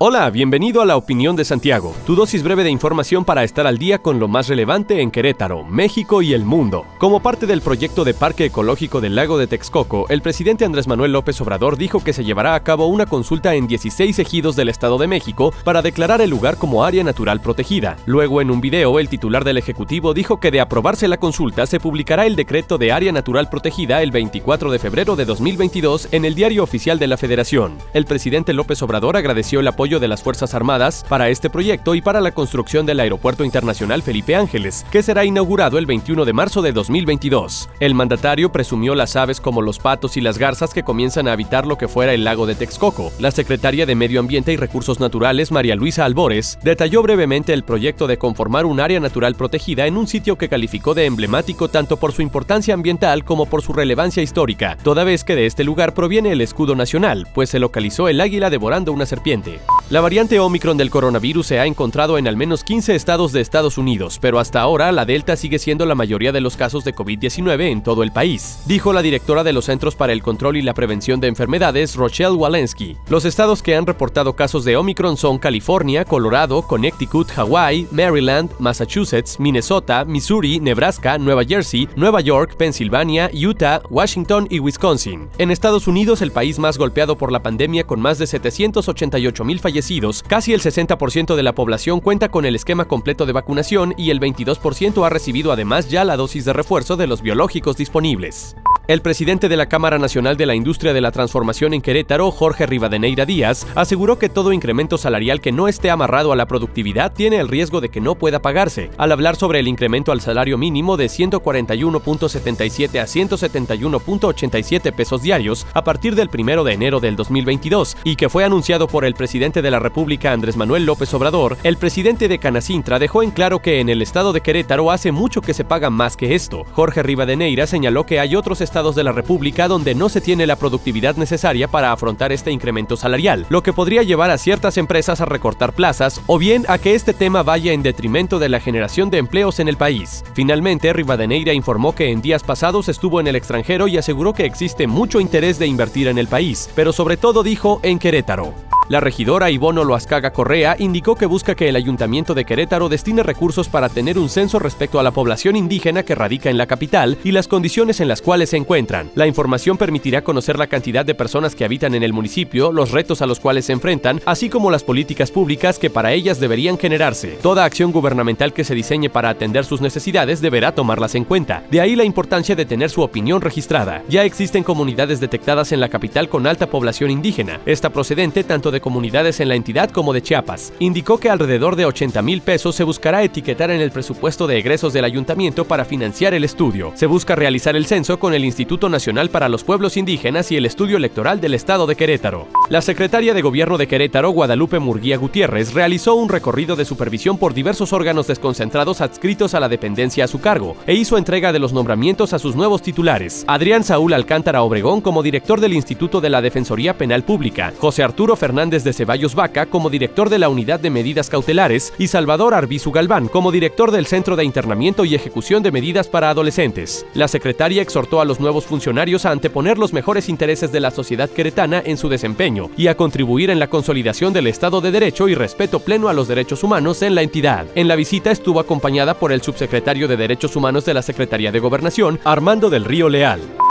Hola, bienvenido a La Opinión de Santiago, tu dosis breve de información para estar al día con lo más relevante en Querétaro, México y el mundo. Como parte del proyecto de Parque Ecológico del Lago de Texcoco, el presidente Andrés Manuel López Obrador dijo que se llevará a cabo una consulta en 16 ejidos del Estado de México para declarar el lugar como área natural protegida. Luego, en un video, el titular del Ejecutivo dijo que de aprobarse la consulta se publicará el decreto de área natural protegida el 24 de febrero de 2022 en el Diario Oficial de la Federación. El presidente López Obrador agradeció el apoyo de las Fuerzas Armadas para este proyecto y para la construcción del Aeropuerto Internacional Felipe Ángeles, que será inaugurado el 21 de marzo de 2022. El mandatario presumió las aves como los patos y las garzas que comienzan a habitar lo que fuera el lago de Texcoco. La secretaria de Medio Ambiente y Recursos Naturales, María Luisa Albores, detalló brevemente el proyecto de conformar un área natural protegida en un sitio que calificó de emblemático tanto por su importancia ambiental como por su relevancia histórica, toda vez que de este lugar proviene el escudo nacional, pues se localizó el águila devorando una serpiente. La variante Omicron del coronavirus se ha encontrado en al menos 15 estados de Estados Unidos, pero hasta ahora la Delta sigue siendo la mayoría de los casos de COVID-19 en todo el país, dijo la directora de los Centros para el Control y la Prevención de Enfermedades, Rochelle Walensky. Los estados que han reportado casos de Omicron son California, Colorado, Connecticut, Hawaii, Maryland, Massachusetts, Minnesota, Missouri, Nebraska, Nueva Jersey, Nueva York, Pensilvania, Utah, Washington y Wisconsin. En Estados Unidos, el país más golpeado por la pandemia con más de 788 mil fallecidos, casi el 60% de la población cuenta con el esquema completo de vacunación y el 22% ha recibido además ya la dosis de refuerzo de los biológicos disponibles. El presidente de la Cámara Nacional de la Industria de la Transformación en Querétaro, Jorge Rivadeneira Díaz, aseguró que todo incremento salarial que no esté amarrado a la productividad tiene el riesgo de que no pueda pagarse, al hablar sobre el incremento al salario mínimo de 141.77 a 171.87 pesos diarios a partir del 1 de enero del 2022 y que fue anunciado por el presidente de la República Andrés Manuel López Obrador, el presidente de Canacintra dejó en claro que en el estado de Querétaro hace mucho que se paga más que esto. Jorge Rivadeneira señaló que hay otros estados de la República donde no se tiene la productividad necesaria para afrontar este incremento salarial, lo que podría llevar a ciertas empresas a recortar plazas o bien a que este tema vaya en detrimento de la generación de empleos en el país. Finalmente, Rivadeneira informó que en días pasados estuvo en el extranjero y aseguró que existe mucho interés de invertir en el país, pero sobre todo dijo en Querétaro. La regidora Ivono Loascaga Correa indicó que busca que el Ayuntamiento de Querétaro destine recursos para tener un censo respecto a la población indígena que radica en la capital y las condiciones en las cuales se encuentran. La información permitirá conocer la cantidad de personas que habitan en el municipio, los retos a los cuales se enfrentan, así como las políticas públicas que para ellas deberían generarse. Toda acción gubernamental que se diseñe para atender sus necesidades deberá tomarlas en cuenta. De ahí la importancia de tener su opinión registrada. Ya existen comunidades detectadas en la capital con alta población indígena, esta procedente tanto de comunidades en la entidad como de Chiapas. Indicó que alrededor de 80 mil pesos se buscará etiquetar en el presupuesto de egresos del ayuntamiento para financiar el estudio. Se busca realizar el censo con el Instituto Nacional para los Pueblos Indígenas y el Estudio Electoral del Estado de Querétaro. La secretaria de Gobierno de Querétaro, Guadalupe Murguía Gutiérrez, realizó un recorrido de supervisión por diversos órganos desconcentrados adscritos a la dependencia a su cargo e hizo entrega de los nombramientos a sus nuevos titulares. Adrián Saúl Alcántara Obregón como director del Instituto de la Defensoría Penal Pública, José Arturo Fernández desde Ceballos Vaca como director de la Unidad de Medidas Cautelares y Salvador Arbizu Galván como director del Centro de Internamiento y Ejecución de Medidas para Adolescentes. La secretaria exhortó a los nuevos funcionarios a anteponer los mejores intereses de la sociedad queretana en su desempeño y a contribuir en la consolidación del Estado de Derecho y respeto pleno a los derechos humanos en la entidad. En la visita estuvo acompañada por el subsecretario de Derechos Humanos de la Secretaría de Gobernación, Armando del Río Leal.